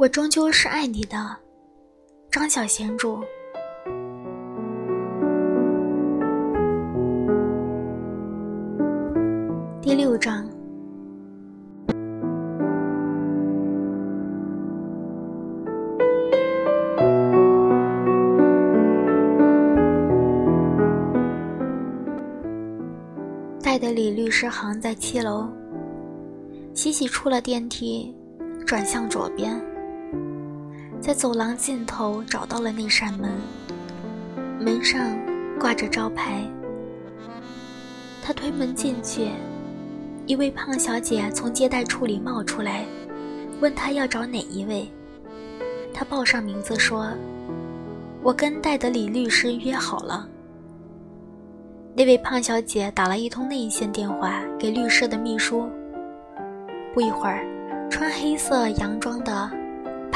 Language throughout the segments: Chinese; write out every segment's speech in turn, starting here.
我终究是爱你的，张小娴主。第六章。戴德里律师行在七楼。西西出了电梯，转向左边。在走廊尽头找到了那扇门，门上挂着招牌。他推门进去，一位胖小姐从接待处里冒出来，问他要找哪一位。他报上名字说：“我跟戴德里律师约好了。”那位胖小姐打了一通内线电话给律师的秘书。不一会儿，穿黑色洋装的。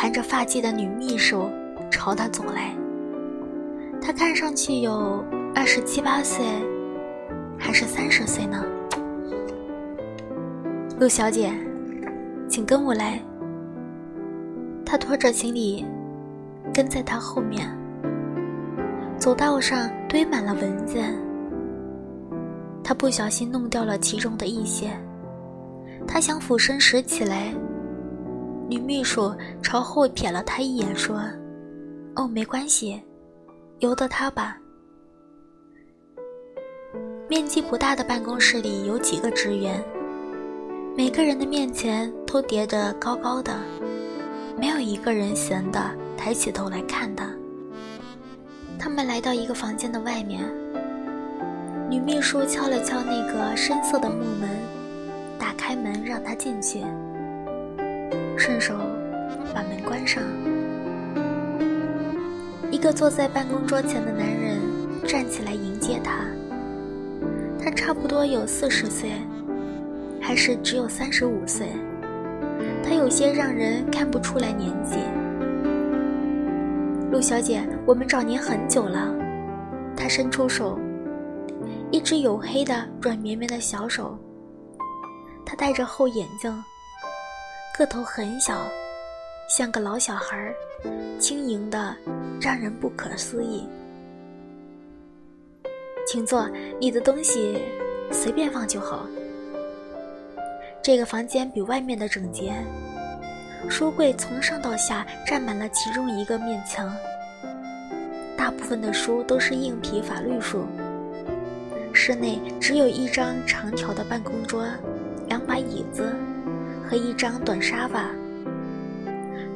盘着发髻的女秘书朝他走来。她看上去有二十七八岁，还是三十岁呢？陆小姐，请跟我来。他拖着行李，跟在她后面。走道上堆满了蚊子，他不小心弄掉了其中的一些。他想俯身拾起来。女秘书朝后瞥了他一眼，说：“哦，没关系，由得他吧。”面积不大的办公室里有几个职员，每个人的面前都叠着高高的，没有一个人闲的抬起头来看他。他们来到一个房间的外面，女秘书敲了敲那个深色的木门，打开门让他进去。顺手把门关上。一个坐在办公桌前的男人站起来迎接他。他差不多有四十岁，还是只有三十五岁？他有些让人看不出来年纪。陆小姐，我们找您很久了。他伸出手，一只黝黑的软绵绵的小手。他戴着厚眼镜。个头很小，像个老小孩，轻盈的让人不可思议。请坐，你的东西随便放就好。这个房间比外面的整洁，书柜从上到下占满了其中一个面墙，大部分的书都是硬皮法律书。室内只有一张长条的办公桌，两把椅子。和一张短沙发。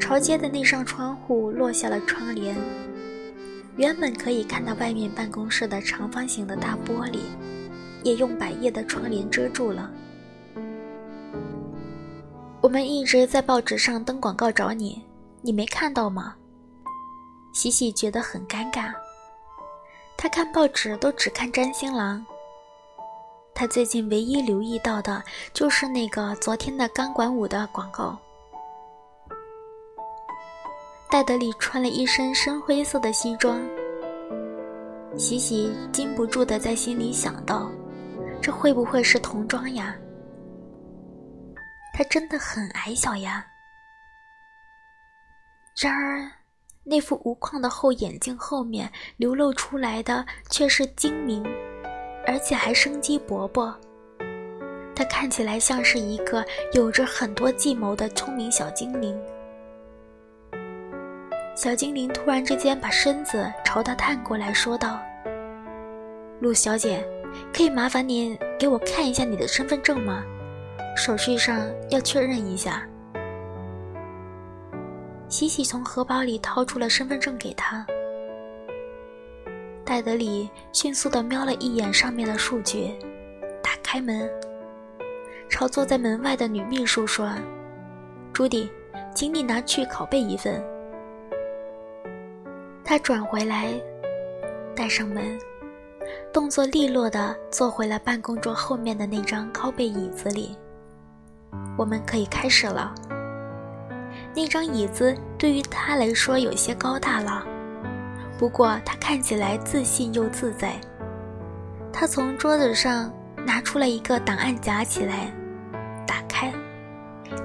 朝街的那扇窗户落下了窗帘，原本可以看到外面办公室的长方形的大玻璃，也用百叶的窗帘遮住了。我们一直在报纸上登广告找你，你没看到吗？喜喜觉得很尴尬，他看报纸都只看占星郎。他最近唯一留意到的就是那个昨天的钢管舞的广告。戴德里穿了一身深灰色的西装，喜喜禁不住的在心里想到：这会不会是童装呀？他真的很矮小呀。然而，那副无框的厚眼镜后面流露出来的却是精明。而且还生机勃勃。他看起来像是一个有着很多计谋的聪明小精灵。小精灵突然之间把身子朝他探过来说道：“陆小姐，可以麻烦您给我看一下你的身份证吗？手续上要确认一下。”喜喜从荷包里掏出了身份证给他。戴德里迅速地瞄了一眼上面的数据，打开门，朝坐在门外的女秘书说：“朱迪，请你拿去拷贝一份。”他转回来，带上门，动作利落地坐回了办公桌后面的那张靠背椅子里。我们可以开始了。那张椅子对于他来说有些高大了。不过他看起来自信又自在。他从桌子上拿出了一个档案夹起来，打开，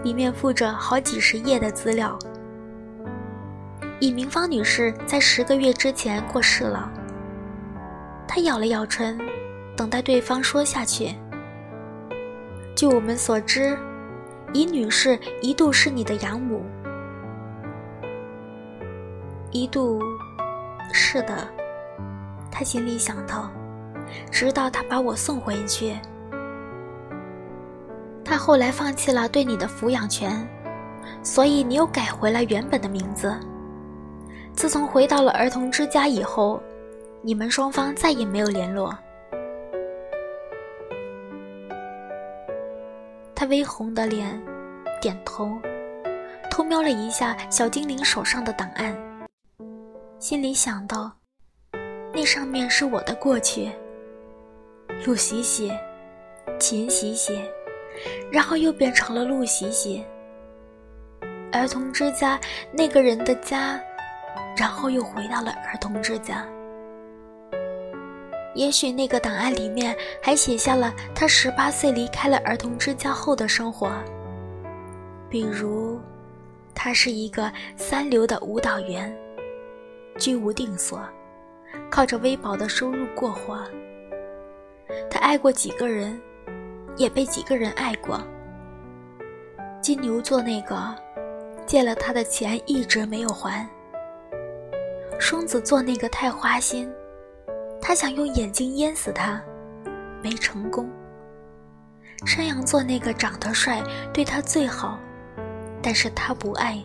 里面附着好几十页的资料，尹明芳女士在十个月之前过世了。他咬了咬唇，等待对方说下去。据我们所知，尹女士一度是你的养母。一度，是的，他心里想到，直到他把我送回去。他后来放弃了对你的抚养权，所以你又改回了原本的名字。自从回到了儿童之家以后，你们双方再也没有联络。他微红的脸，点头，偷瞄了一下小精灵手上的档案，心里想到，那上面是我的过去。陆喜喜，秦喜喜，然后又变成了陆喜喜。儿童之家那个人的家。然后又回到了儿童之家。也许那个档案里面还写下了他十八岁离开了儿童之家后的生活，比如，他是一个三流的舞蹈员，居无定所，靠着微薄的收入过活。他爱过几个人，也被几个人爱过。金牛座那个，借了他的钱一直没有还。双子座那个太花心，他想用眼睛淹死他，没成功。山羊座那个长得帅，对他最好，但是他不爱。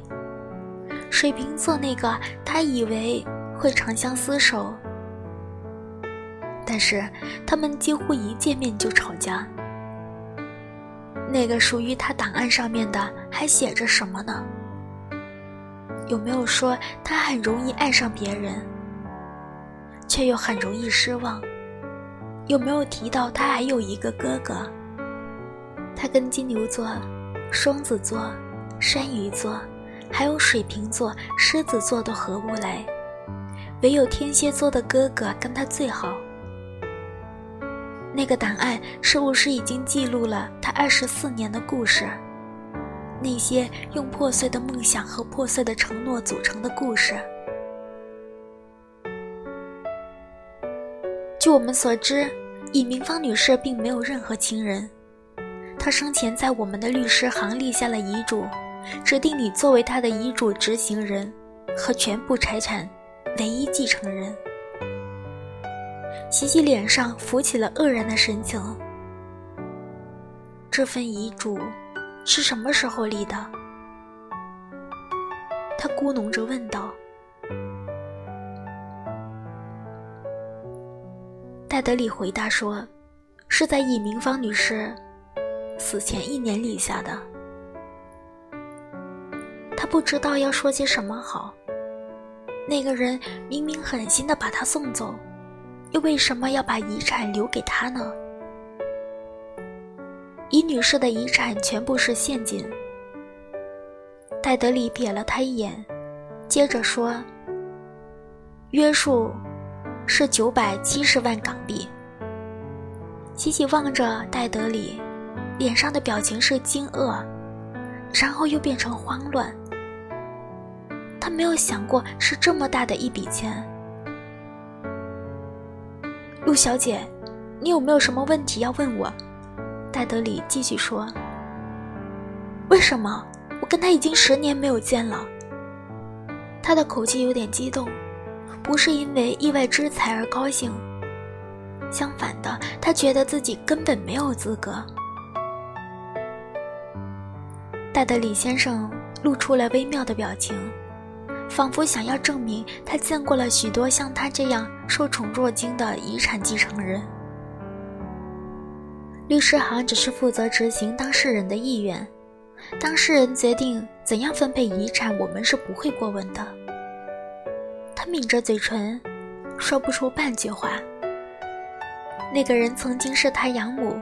水瓶座那个他以为会长相厮守，但是他们几乎一见面就吵架。那个属于他档案上面的还写着什么呢？有没有说他很容易爱上别人，却又很容易失望？有没有提到他还有一个哥哥？他跟金牛座、双子座、山鱼座，还有水瓶座、狮子座都合不来，唯有天蝎座的哥哥跟他最好。那个档案是不是已经记录了他二十四年的故事？那些用破碎的梦想和破碎的承诺组成的故事。据我们所知，尹明芳女士并没有任何亲人。她生前在我们的律师行立下了遗嘱，指定你作为他的遗嘱执行人和全部财产唯一继承人。琪琪脸上浮起了愕然的神情。这份遗嘱。是什么时候立的？他咕哝着问道。戴德里回答说：“是在尹明芳女士死前一年立下的。”他不知道要说些什么好。那个人明明狠心的把他送走，又为什么要把遗产留给他呢？尹女士的遗产全部是现金。戴德里瞥了他一眼，接着说：“约束是九百七十万港币。”喜喜望着戴德里，脸上的表情是惊愕，然后又变成慌乱。他没有想过是这么大的一笔钱。陆小姐，你有没有什么问题要问我？戴德里继续说：“为什么我跟他已经十年没有见了？”他的口气有点激动，不是因为意外之财而高兴，相反的，他觉得自己根本没有资格。戴德里先生露出了微妙的表情，仿佛想要证明他见过了许多像他这样受宠若惊的遗产继承人。律师行只是负责执行当事人的意愿，当事人决定怎样分配遗产，我们是不会过问的。他抿着嘴唇，说不出半句话。那个人曾经是他养母，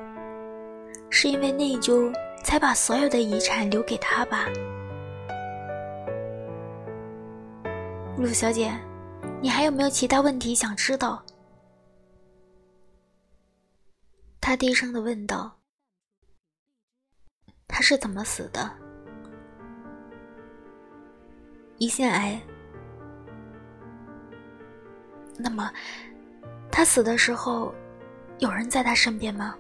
是因为内疚才把所有的遗产留给他吧？陆小姐，你还有没有其他问题想知道？他低声的问道：“他是怎么死的？胰腺癌，那么，他死的时候，有人在他身边吗？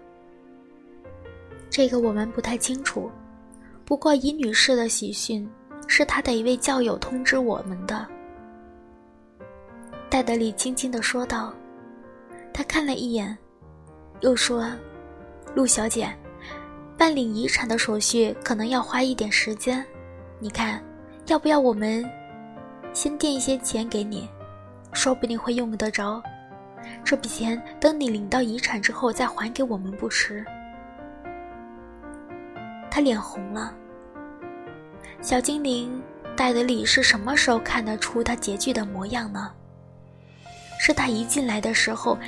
这个我们不太清楚。不过，尹女士的喜讯是她的一位教友通知我们的。戴德里轻轻地说道。他看了一眼，又说：“陆小姐，办理遗产的手续可能要花一点时间。你看，要不要我们先垫一些钱给你？说不定会用得着。这笔钱等你领到遗产之后再还给我们不迟。”他脸红了。小精灵戴德里是什么时候看得出他拮据的模样呢？是他一进来的时候。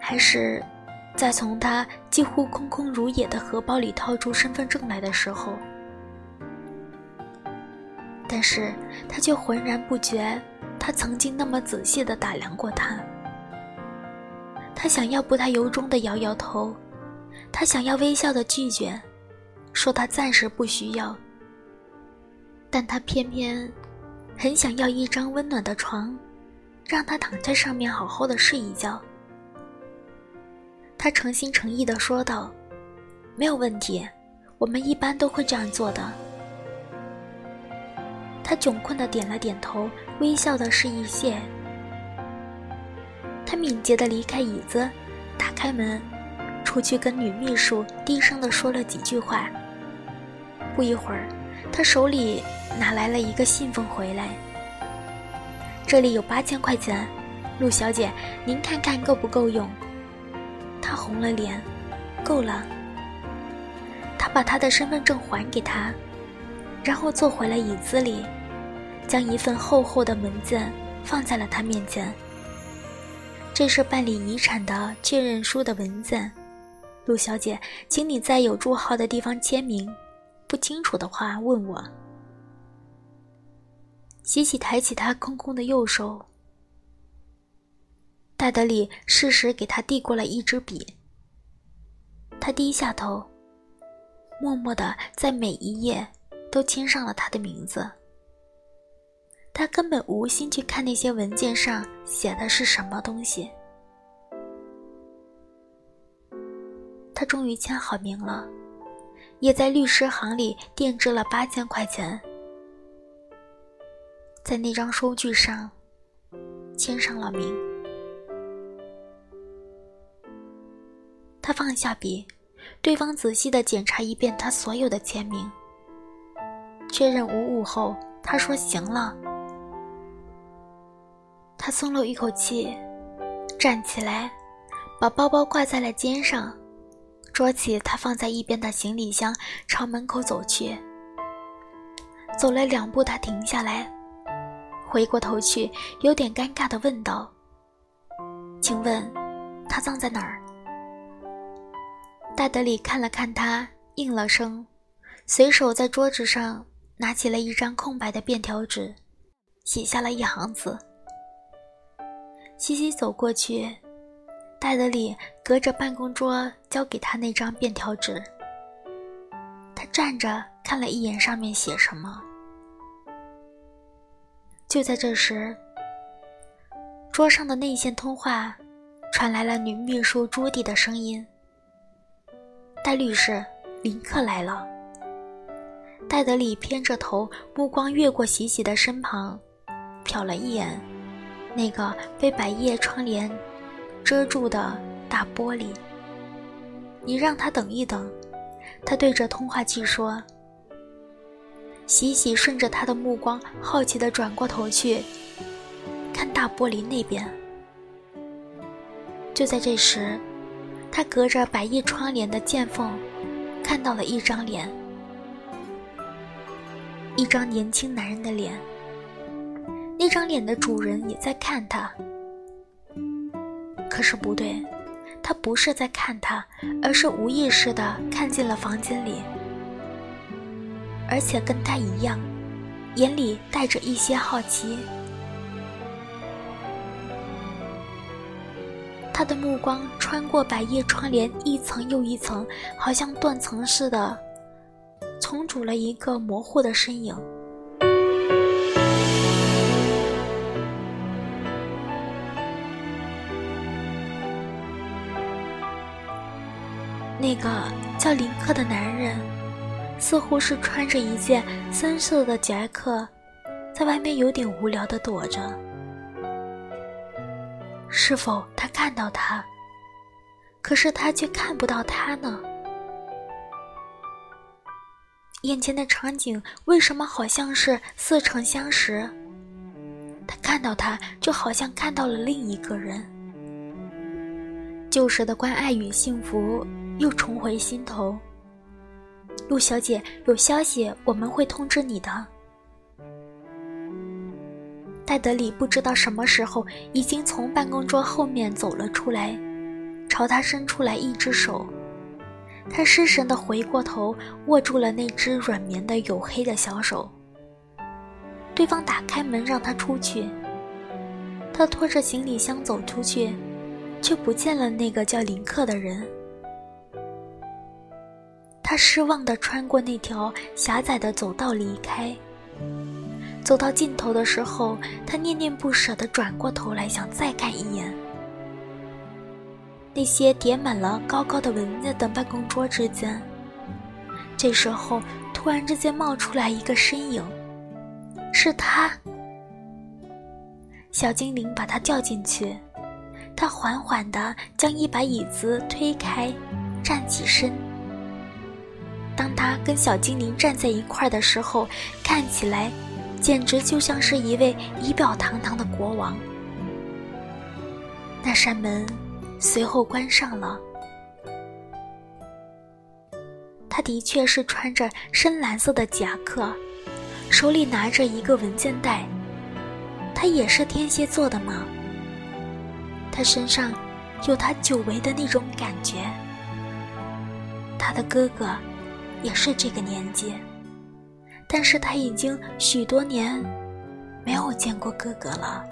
还是，在从他几乎空空如也的荷包里掏出身份证来的时候，但是他却浑然不觉，他曾经那么仔细地打量过他。他想要不太由衷地摇摇头，他想要微笑地拒绝，说他暂时不需要，但他偏偏很想要一张温暖的床，让他躺在上面好好的睡一觉。他诚心诚意地说道：“没有问题，我们一般都会这样做的。”他窘困地点了点头，微笑的示意谢。他敏捷地离开椅子，打开门，出去跟女秘书低声地说了几句话。不一会儿，他手里拿来了一个信封回来。这里有八千块钱，陆小姐，您看看够不够用？他红了脸，够了。他把他的身份证还给他，然后坐回了椅子里，将一份厚厚的文件放在了他面前。这是办理遗产的确认书的文件，陆小姐，请你在有注号的地方签名。不清楚的话问我。喜喜抬起他空空的右手。戴德里适时给他递过来一支笔。他低下头，默默的在每一页都签上了他的名字。他根本无心去看那些文件上写的是什么东西。他终于签好名了，也在律师行里垫支了八千块钱，在那张收据上签上了名。他放下笔，对方仔细的检查一遍他所有的签名，确认无误后，他说：“行了。”他松了一口气，站起来，把包包挂在了肩上，捉起他放在一边的行李箱，朝门口走去。走了两步，他停下来，回过头去，有点尴尬的问道：“请问，他葬在哪儿？”戴德里看了看他，应了声，随手在桌子上拿起了一张空白的便条纸，写下了一行字。西西走过去，戴德里隔着办公桌交给他那张便条纸。他站着看了一眼上面写什么。就在这时，桌上的内线通话传来了女秘书朱迪的声音。戴律师，林克来了。戴德里偏着头，目光越过喜喜的身旁，瞟了一眼那个被百叶窗帘遮住的大玻璃。你让他等一等，他对着通话器说。喜喜顺着他的目光，好奇地转过头去，看大玻璃那边。就在这时。他隔着百叶窗帘的间缝，看到了一张脸，一张年轻男人的脸。那张脸的主人也在看他，可是不对，他不是在看他，而是无意识的看进了房间里，而且跟他一样眼里带着一些好奇。他的目光穿过百叶窗帘一层又一层好像断层似的重组了一个模糊的身影。那个叫林克的男人似乎是穿着一件深色的夹克，在外面有点无聊的躲着。是否他看到他？可是他却看不到他呢？眼前的场景为什么好像是似曾相识？他看到他，就好像看到了另一个人。旧时的关爱与幸福又重回心头。陆小姐，有消息，我们会通知你的。戴德里不知道什么时候已经从办公桌后面走了出来，朝他伸出来一只手。他失神的回过头，握住了那只软绵的黝黑的小手。对方打开门让他出去。他拖着行李箱走出去，却不见了那个叫林克的人。他失望地穿过那条狭窄的走道离开。走到尽头的时候，他念念不舍地转过头来，想再看一眼。那些叠满了高高的文件的办公桌之间，这时候突然之间冒出来一个身影，是他。小精灵把他叫进去，他缓缓地将一把椅子推开，站起身。当他跟小精灵站在一块的时候，看起来简直就像是一位仪表堂堂的国王。那扇门。随后关上了。他的确是穿着深蓝色的夹克，手里拿着一个文件袋。他也是天蝎座的吗？他身上有他久违的那种感觉。他的哥哥也是这个年纪，但是他已经许多年没有见过哥哥了。